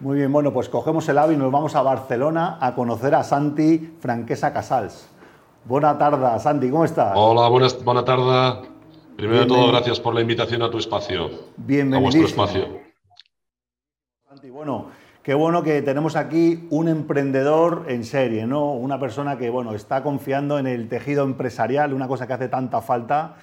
Muy bien, bueno, pues cogemos el AVI y nos vamos a Barcelona a conocer a Santi Franquesa Casals. Buena tarde, Santi, ¿cómo estás? Hola, buenas, buena tarde. Primero de todo, gracias por la invitación a tu espacio. Bienvenido. A vuestro espacio. Santi, bueno, qué bueno que tenemos aquí un emprendedor en serie, ¿no? Una persona que, bueno, está confiando en el tejido empresarial, una cosa que hace tanta falta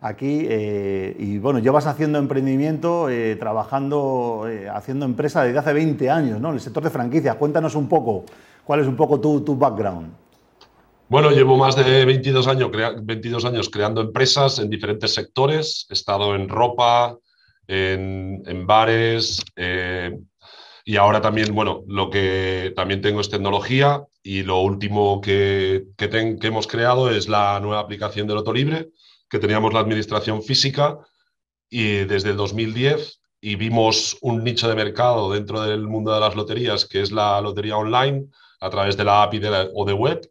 aquí eh, y bueno, llevas haciendo emprendimiento, eh, trabajando, eh, haciendo empresa desde hace 20 años, ¿no? En el sector de franquicias. Cuéntanos un poco, ¿cuál es un poco tu, tu background? Bueno, llevo más de 22 años, 22 años creando empresas en diferentes sectores. He estado en ropa, en, bares y ahora también, bueno, lo que también tengo es tecnología y lo último que, que, que hemos creado es la nueva aplicación de Loto Libre que teníamos la administración física y desde el 2010 y vimos un nicho de mercado dentro del mundo de las loterías, que es la lotería online, a través de la API o de web,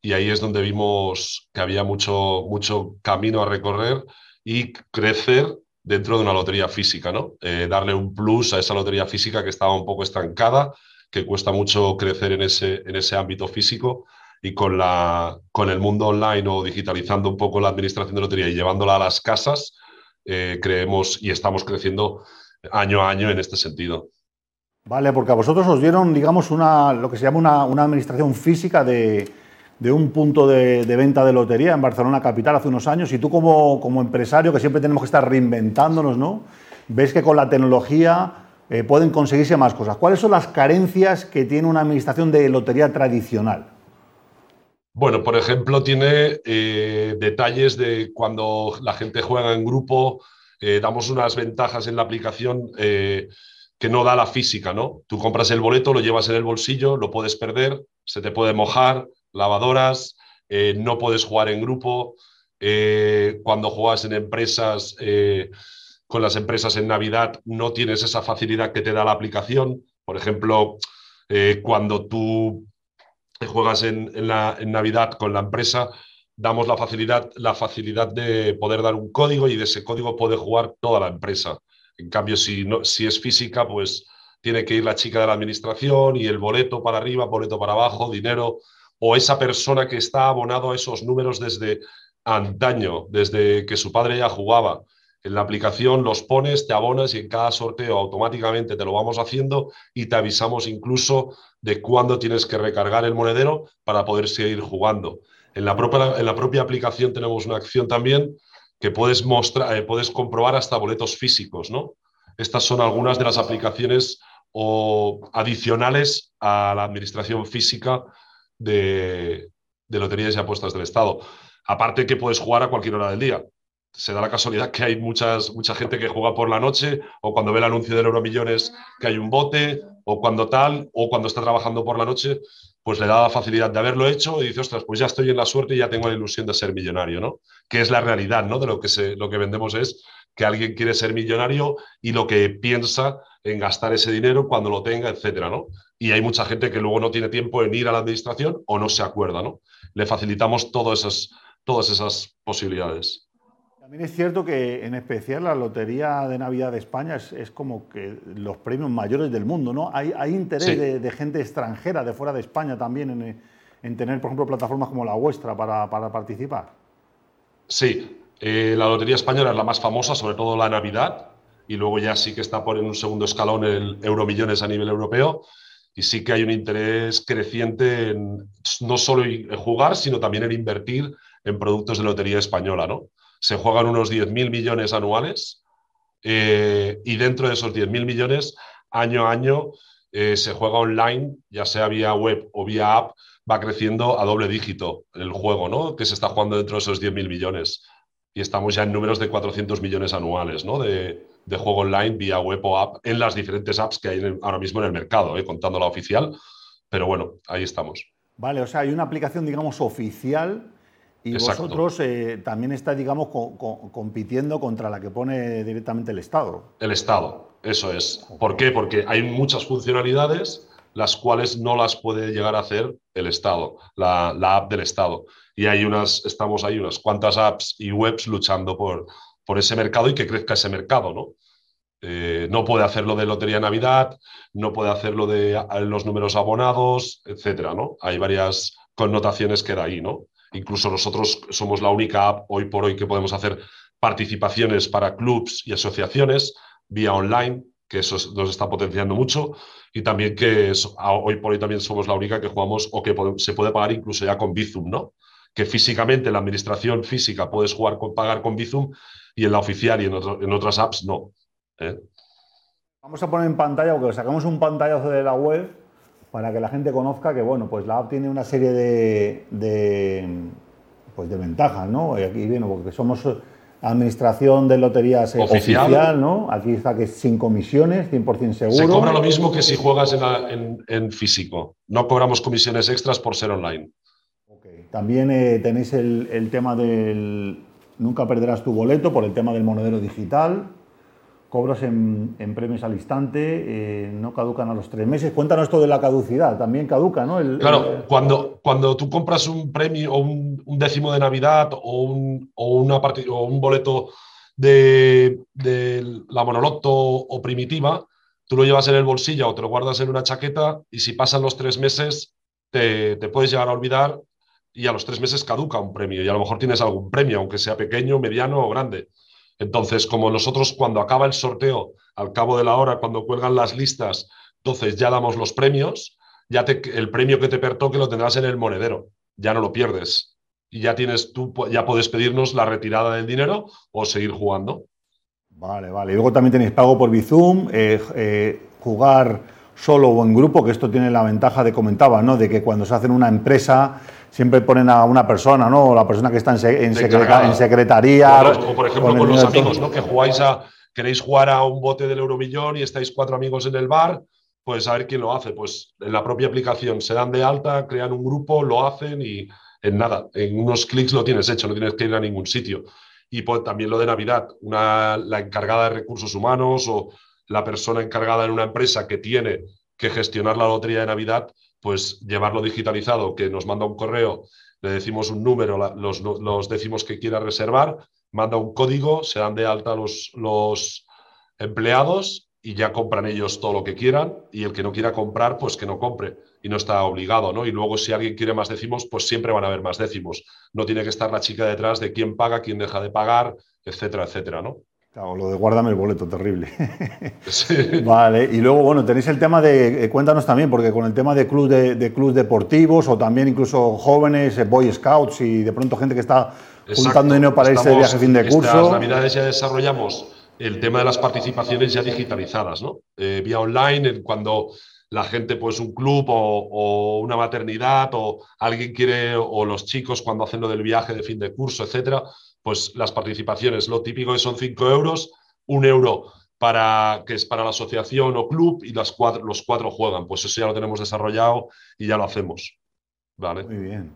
y ahí es donde vimos que había mucho, mucho camino a recorrer y crecer dentro de una lotería física, ¿no? Eh, darle un plus a esa lotería física que estaba un poco estancada, que cuesta mucho crecer en ese, en ese ámbito físico y con, la, con el mundo online o digitalizando un poco la administración de lotería y llevándola a las casas, eh, creemos y estamos creciendo año a año en este sentido. Vale, porque a vosotros os dieron, digamos, una, lo que se llama una, una administración física de, de un punto de, venta de lotería en Barcelona Capital hace unos años y tú como, como, empresario, que siempre tenemos que estar reinventándonos, ¿no? Ves que con la tecnología eh, pueden conseguirse más cosas. ¿Cuáles son las carencias que tiene una administración de lotería tradicional? Bueno, por ejemplo, tiene eh, detalles de cuando la gente juega en grupo, eh, damos unas ventajas en la aplicación eh, que no da la física, ¿no? Tú compras el boleto, lo llevas en el bolsillo, lo puedes perder, se te puede mojar, lavadoras, no puedes jugar en grupo. cuando juegas en empresas, con las empresas en Navidad, no tienes esa facilidad que te da la aplicación. Por ejemplo, cuando tú juegas en, en Navidad con la empresa, damos la facilidad, la facilidad de poder dar un código y de ese código puede jugar toda la empresa. En cambio, si, no, si es física, pues tiene que ir la chica de la administración y el boleto para arriba, boleto para abajo, dinero, o esa persona que está abonado a esos números desde antaño, desde que su padre ya jugaba. En la aplicación los pones, te abonas y en cada sorteo automáticamente te lo vamos haciendo y te avisamos incluso de cuándo tienes que recargar el monedero para poder seguir jugando. En la propia, en la propia aplicación tenemos una acción también que puedes, mostrar, eh, puedes comprobar hasta boletos físicos. ¿no? Estas son algunas de las aplicaciones o adicionales a la administración física de, de loterías y apuestas del Estado. Aparte que puedes jugar a cualquier hora del día se da la casualidad que hay muchas, mucha gente que juega por la noche o cuando ve el anuncio del Euromillones que hay un bote o cuando tal o cuando está trabajando por la noche, pues le da la facilidad de haberlo hecho y dice, ostras, pues ya estoy en la suerte y ya tengo la ilusión de ser millonario, ¿no? Que es la realidad, ¿no? De lo que, se, lo que vendemos es que alguien quiere ser millonario y lo que piensa en gastar ese dinero cuando lo tenga, etcétera, ¿no? Y hay mucha gente que luego no tiene tiempo en ir a la administración o no se acuerda, ¿no? Le facilitamos todas esas, todas esas posibilidades. También es cierto que en especial la Lotería de Navidad de España es, es como que los premios mayores del mundo, ¿no? Hay, hay interés sí. de, de, gente extranjera, de fuera de España también, en, en tener, por ejemplo, plataformas como la vuestra para, para participar. Sí, eh, la Lotería Española es la más famosa, sobre todo la Navidad, y luego ya sí que está por en un segundo escalón el Euromillones a nivel europeo, y sí que hay un interés creciente en no solo en jugar, sino también en invertir en productos de lotería española, ¿no? Se juegan unos 10.000 millones anuales eh, y dentro de esos 10.000 millones, año a año, eh, se juega online, ya sea vía web o vía app, va creciendo a doble dígito el juego, ¿no? Que se está jugando dentro de esos 10.000 millones. Y estamos ya en números de 400 millones anuales, ¿no? De, de juego online vía web o app en las diferentes apps que hay ahora mismo en el mercado, ¿eh? contando la oficial. Pero bueno, ahí estamos. Vale, o sea, hay una aplicación, digamos, oficial y Exacto. vosotros eh, también estáis, digamos, co co compitiendo contra la que pone directamente el Estado. El Estado, eso es. ¿Por qué? Porque hay muchas funcionalidades las cuales no las puede llegar a hacer el Estado, la, la app del Estado. Y hay unas, estamos ahí unas cuantas apps y webs luchando por, por ese mercado y que crezca ese mercado, ¿no? Eh, no puede hacerlo de Lotería Navidad, no puede hacerlo de los números abonados, etcétera, ¿no? Hay varias connotaciones que da ahí, ¿no? Incluso nosotros somos la única app hoy por hoy que podemos hacer participaciones para clubs y asociaciones vía online, que eso nos está potenciando mucho, y también que hoy por hoy también somos la única que jugamos o que se puede pagar incluso ya con Bizum, ¿no? Que físicamente en la administración física puedes jugar con, pagar con Bizum y en la oficial y en, otras apps no. ¿eh? Vamos a poner en pantalla, porque sacamos un pantallazo de la web para que la gente conozca que, bueno, pues la app tiene una serie de, pues de ventajas, ¿no? Y aquí viene, porque somos administración de loterías oficial, ¿no? Aquí está que es sin comisiones, 100% seguro. Se cobra lo mismo que si juegas en, físico. No cobramos comisiones extras por ser online. También eh, tenéis el, el tema del... Nunca perderás tu boleto por el tema del monedero digital cobros en, premios al instante, eh, no caducan a los tres meses. Cuéntanos esto de la caducidad, también caduca, ¿no? claro, Cuando, cuando tú compras un premio o un, décimo de Navidad o un, o una o un boleto de, la monoloto o primitiva, tú lo llevas en el bolsillo o te lo guardas en una chaqueta y si pasan los tres meses te, te puedes llegar a olvidar y a los tres meses caduca un premio y a lo mejor tienes algún premio, aunque sea pequeño, mediano o grande. Entonces, como nosotros cuando acaba el sorteo, al cabo de la hora, cuando cuelgan las listas, entonces ya damos los premios, ya el premio que te pertoque lo tendrás en el monedero, ya no lo pierdes. Y ya tienes tú, ya puedes pedirnos la retirada del dinero o seguir jugando. Vale, vale. Y luego también tenéis pago por Bizum, eh, eh, jugar solo o en grupo, que esto tiene la ventaja de comentaba, ¿no? De que cuando se hace una empresa siempre ponen a una persona, ¿no? La persona que está en, en, secretaría. O, por ejemplo con los amigos, ¿no? Que jugáis a, queréis jugar a un bote del euromillón y estáis cuatro amigos en el bar, pues a ver quién lo hace. Pues en la propia aplicación se dan de alta, crean un grupo, lo hacen y en nada, en unos clics lo tienes hecho, no tienes que ir a ningún sitio. Y pues, también lo de Navidad, una, la encargada de recursos humanos o la persona encargada en una empresa que tiene que gestionar la lotería de Navidad, pues llevarlo digitalizado, que nos manda un correo, le decimos un número, los, decimos que quiera reservar, manda un código, se dan de alta los, los empleados y ya compran ellos todo lo que quieran y el que no quiera comprar, pues que no compre y no está obligado, ¿no? Y luego si alguien quiere más décimos, pues siempre van a haber más décimos. No tiene que estar la chica detrás de quién paga, quién deja de pagar, etcétera, etcétera, ¿no? Claro, lo de guárdame el boleto, terrible. Vale, y luego, bueno, tenéis el tema de, eh, cuéntanos también, porque con el tema de clubes de, de clubes deportivos o también incluso jóvenes, eh, Boy Scouts y de pronto gente que está juntando dinero para irse de viaje fin de curso. Estas navidades ya desarrollamos el tema de las participaciones ya digitalizadas, ¿no? Eh, vía online, cuando la gente, pues un club o, o, una maternidad o alguien quiere, o los chicos cuando hacen lo del viaje de fin de curso, etcétera, pues las participaciones, lo típico que son 5 euros, un euro para, que es para la asociación o club y las cuatro, los cuatro juegan. Pues eso ya lo tenemos desarrollado y ya lo hacemos. ¿Vale? Muy bien.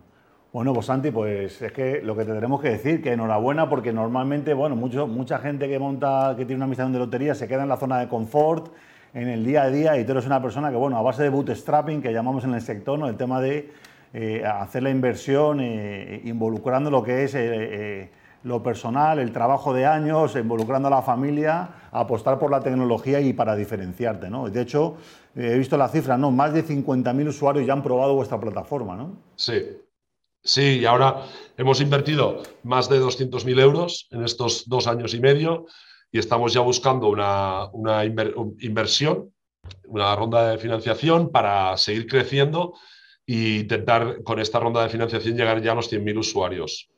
Bueno, pues Santi, pues es que lo que te tenemos que decir, que enhorabuena, porque normalmente, bueno, mucho, mucha gente que monta, que tiene una misión de lotería, se queda en la zona de confort, en el día a día, y tú eres una persona que, bueno, a base de bootstrapping, que llamamos en el sector, ¿no? El tema de eh, hacer la inversión, eh, involucrando lo que es eh, lo personal, el trabajo de años, involucrando a la familia, apostar por la tecnología y para diferenciarte. ¿no? De hecho, he visto la cifra, ¿no? más de 50.000 usuarios ya han probado vuestra plataforma. ¿no? Sí, sí, y ahora hemos invertido más de 200.000 euros en estos dos años y medio y estamos ya buscando una, una inversión, una ronda de financiación para seguir creciendo e intentar con esta ronda de financiación llegar ya a los 100.000 usuarios.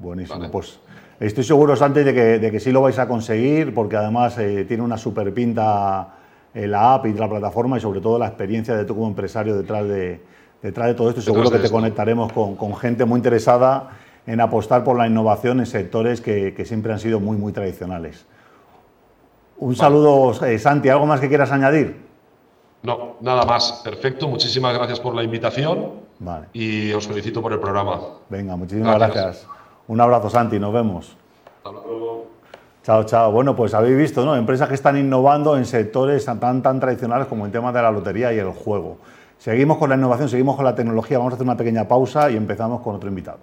Buenísimo. Pues estoy seguro, Santi, de que, de que sí lo vais a conseguir, porque además eh, tiene una super pinta eh, la app y la plataforma y sobre todo la experiencia de tú como empresario detrás de, detrás de todo esto. seguro que te conectaremos con, con, gente muy interesada en apostar por la innovación en sectores que, que siempre han sido muy, muy tradicionales. Un saludo, eh, Santi. ¿Algo más que quieras añadir? No, nada más. Perfecto. Muchísimas gracias por la invitación. Vale. Y os felicito por el programa. Venga, muchísimas gracias. Un abrazo, Santi, nos vemos. Hasta luego. Chao, chao. Bueno, pues habéis visto, ¿no? Empresas que están innovando en sectores tan, tan tradicionales como el tema de la lotería y el juego. Seguimos con la innovación, seguimos con la tecnología. Vamos a hacer una pequeña pausa y empezamos con otro invitado.